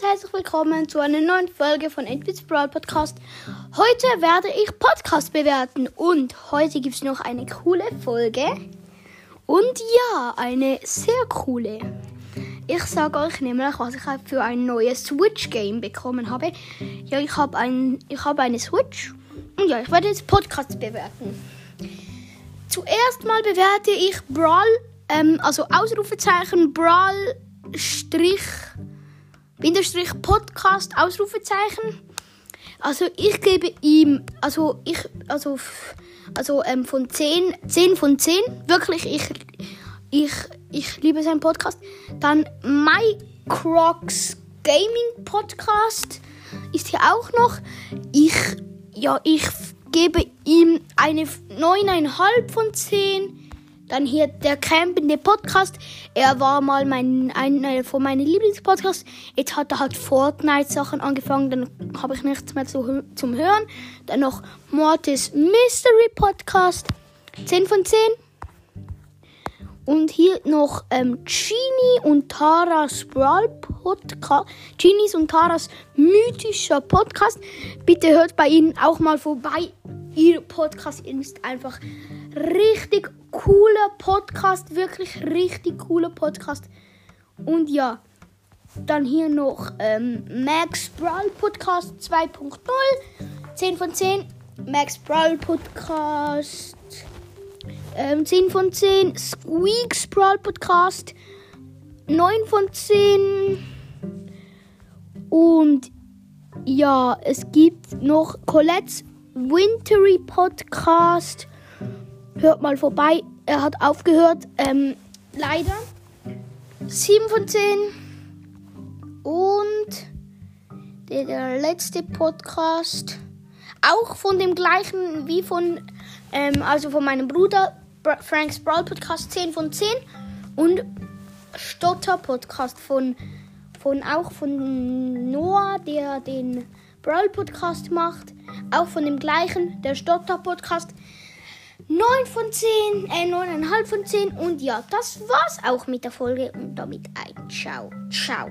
herzlich willkommen zu einer neuen Folge von Edwitz Brawl Podcast. Heute werde ich Podcast bewerten und heute gibt es noch eine coole Folge. Und ja, eine sehr coole. Ich sage euch nämlich, was ich für ein neues Switch-Game bekommen habe. Ja, ich habe ein, habe eine Switch und ja, ich werde jetzt Podcast bewerten. Zuerst mal bewerte ich Brawl, ähm, also Ausrufezeichen Brawl Strich Bindestrich Podcast Ausrufezeichen. Also ich gebe ihm, also ich, also, also ähm, von 10, 10 von 10. Wirklich, ich, ich, ich liebe seinen Podcast. Dann Mycrocs Gaming Podcast ist hier auch noch. Ich, ja, ich gebe ihm eine 9,5 von 10. Dann hier der campende Podcast. Er war mal mein, einer von meinen Lieblingspodcasts. Jetzt hat er halt Fortnite-Sachen angefangen. Dann habe ich nichts mehr zu, zum Hören. Dann noch Mortis Mystery Podcast. 10 von 10. Und hier noch ähm, Genie und Taras Brawl Podcast. Genies und Taras mythischer Podcast. Bitte hört bei ihnen auch mal vorbei. Ihr Podcast ist einfach richtig cooler Podcast, wirklich richtig cooler Podcast. Und ja, dann hier noch ähm, Max Brawl Podcast 2.0, 10 von 10. Max Brawl Podcast ähm, 10 von 10. Squeaks Brawl Podcast 9 von 10. Und ja, es gibt noch Colette's Wintery Podcast Hört mal vorbei. Er hat aufgehört. Ähm, leider. 7 von 10. Und der, letzte Podcast. Auch von dem gleichen wie von, ähm, also von meinem Bruder. Franks Brawl Podcast 10 von 10. Und Stotter Podcast von, von auch von Noah, der den Brawl Podcast macht. Auch von dem gleichen, der Stotter Podcast. 9 von 10, äh 9,5 von 10. Und ja, das war's auch mit der Folge und damit ein Ciao. Ciao.